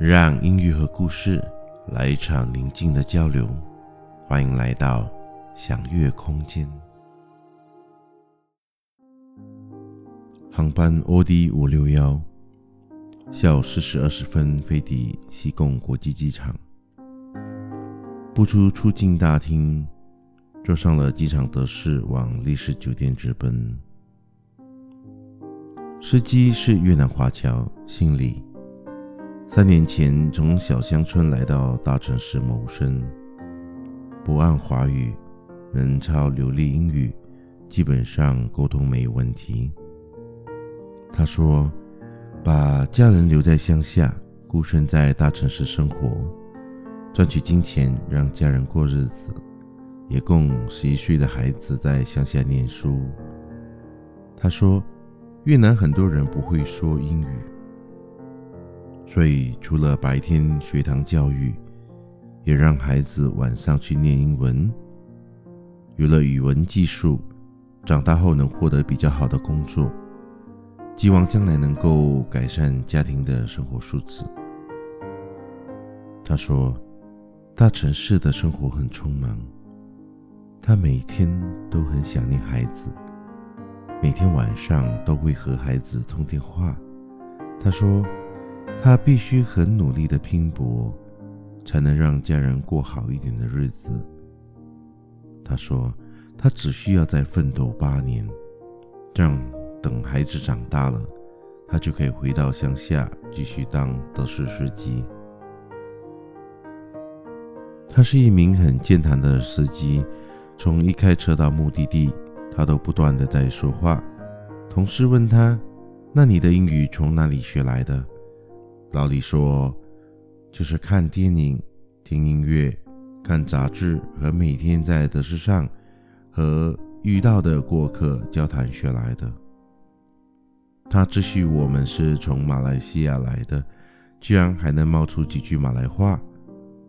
让音乐和故事来一场宁静的交流。欢迎来到享乐空间。航班 OD 五六幺，下午四时二十分飞抵西贡国际机场。步出出境大厅，坐上了机场德士往丽仕酒店直奔。司机是越南华侨，姓李。三年前从小乡村来到大城市谋生，不谙华语，能操流利英语，基本上沟通没有问题。他说：“把家人留在乡下，孤身在大城市生活，赚取金钱让家人过日子，也供十一岁的孩子在乡下念书。”他说：“越南很多人不会说英语。”所以，除了白天学堂教育，也让孩子晚上去念英文。有了语文技术，长大后能获得比较好的工作，希望将来能够改善家庭的生活素质。他说，大城市的生活很匆忙，他每天都很想念孩子，每天晚上都会和孩子通电话。他说。他必须很努力的拼搏，才能让家人过好一点的日子。他说，他只需要再奋斗八年，这样等孩子长大了，他就可以回到乡下继续当德士司机。他是一名很健谈的司机，从一开车到目的地，他都不断的在说话。同事问他：“那你的英语从哪里学来的？”老李说：“就是看电影、听音乐、看杂志和每天在德士上和遇到的过客交谈学来的。他知悉我们是从马来西亚来的，居然还能冒出几句马来话，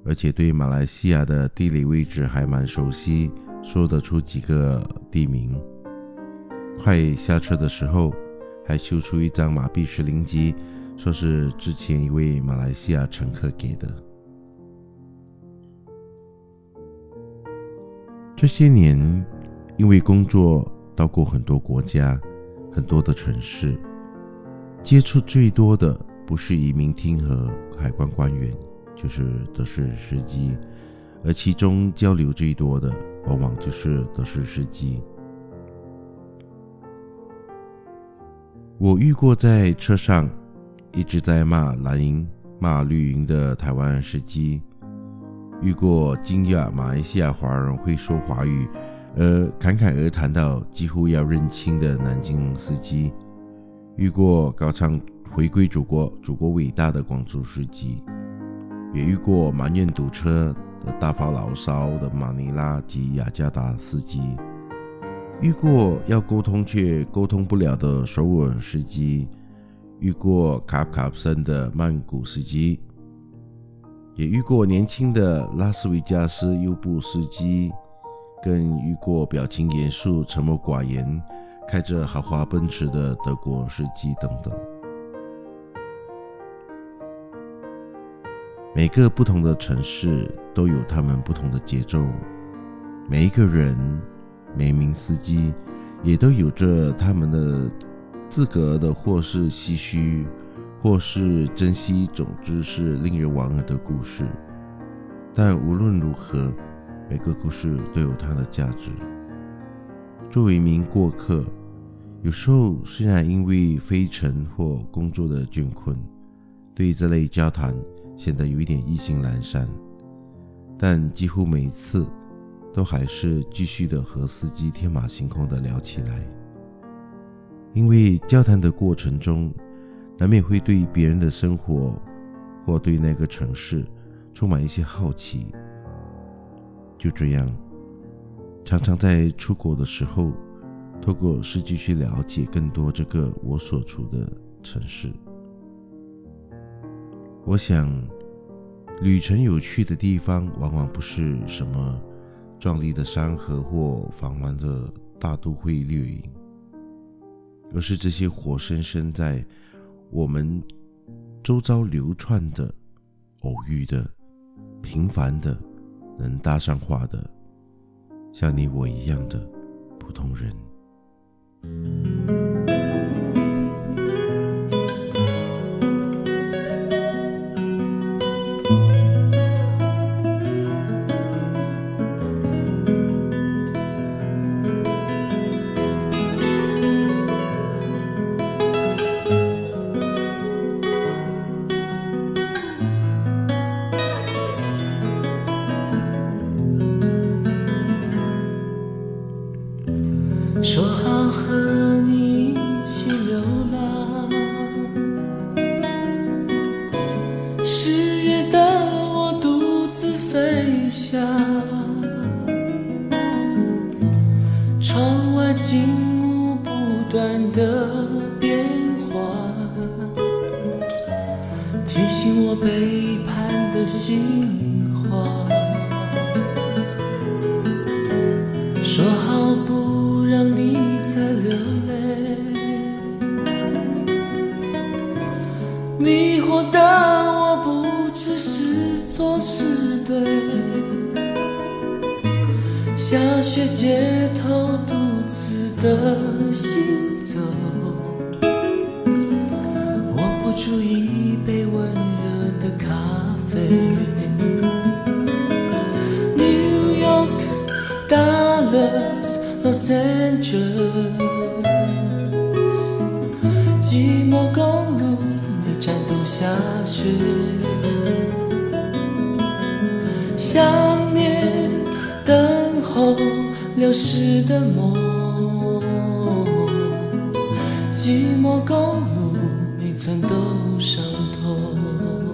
而且对马来西亚的地理位置还蛮熟悉，说得出几个地名。快下车的时候，还秀出一张马币十零级。”说是之前一位马来西亚乘客给的。这些年，因为工作到过很多国家、很多的城市，接触最多的不是移民厅和海关官员，就是德士司机，而其中交流最多的，往往就是德士司机。我遇过在车上。一直在骂蓝营、骂绿营的台湾司机，遇过惊讶马来西亚华人会说华语，而侃侃而谈到几乎要认亲的南京司机，遇过高唱回归祖国、祖国伟大的广州司机，也遇过埋怨堵车大发牢骚的马尼拉及雅加达司机，遇过要沟通却沟通不了的首尔司机。遇过卡卡森的曼谷司机，也遇过年轻的拉斯维加斯优步司机，更遇过表情严肃、沉默寡言、开着豪华奔驰的德国司机等等。每个不同的城市都有他们不同的节奏，每一个人、每名司机也都有着他们的。自个儿的，或是唏嘘，或是珍惜，总之是令人莞尔的故事。但无论如何，每个故事都有它的价值。作为一名过客，有时候虽然因为飞尘或工作的倦困，对这类交谈显得有一点意兴阑珊，但几乎每一次都还是继续的和司机天马行空的聊起来。因为交谈的过程中，难免会对别人的生活或对那个城市充满一些好奇。就这样，常常在出国的时候，透过司机去了解更多这个我所处的城市。我想，旅程有趣的地方，往往不是什么壮丽的山河或繁华的大都会掠影。而是这些活生生在我们周遭流窜的偶遇的、平凡的、能搭上话的，像你我一样的普通人。说好和你一起流浪，十月的我独自飞翔，窗外景物不断的变化，提醒我背叛的心慌。说好迷惑的我不知是错是对，下雪街头独自的行走，握不住一杯温热的咖啡。New York, Dallas, Los Angeles，下雪，想念等候流逝的梦，寂寞公路每寸都伤痛。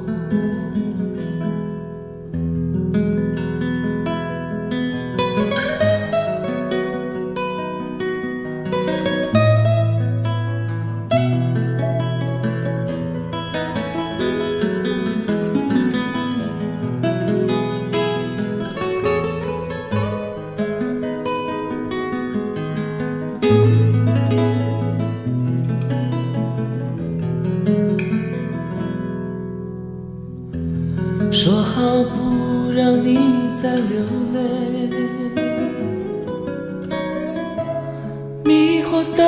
说好不让你再流泪，迷惑的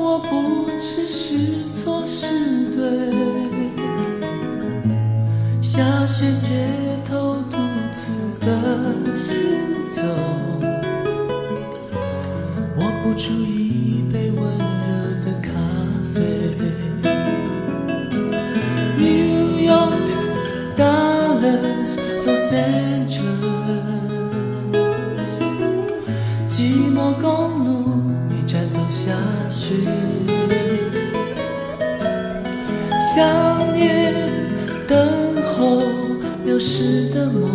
我不知是错是对，下雪天公路每站都下雪，想念等候流逝的梦，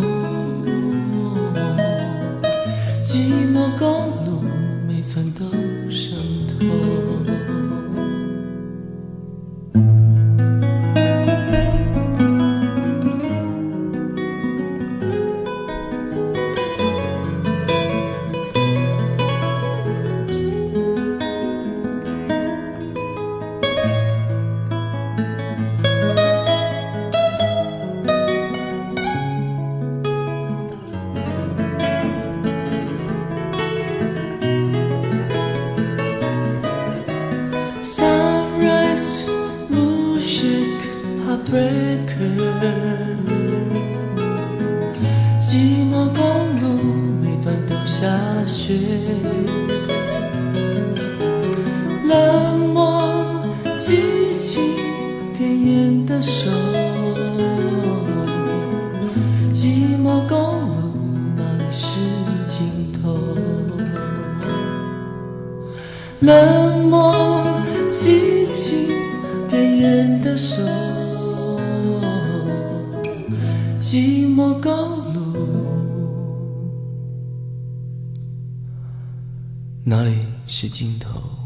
寂寞公冷漠激情点燃的手。寂寞高楼，哪里是尽头？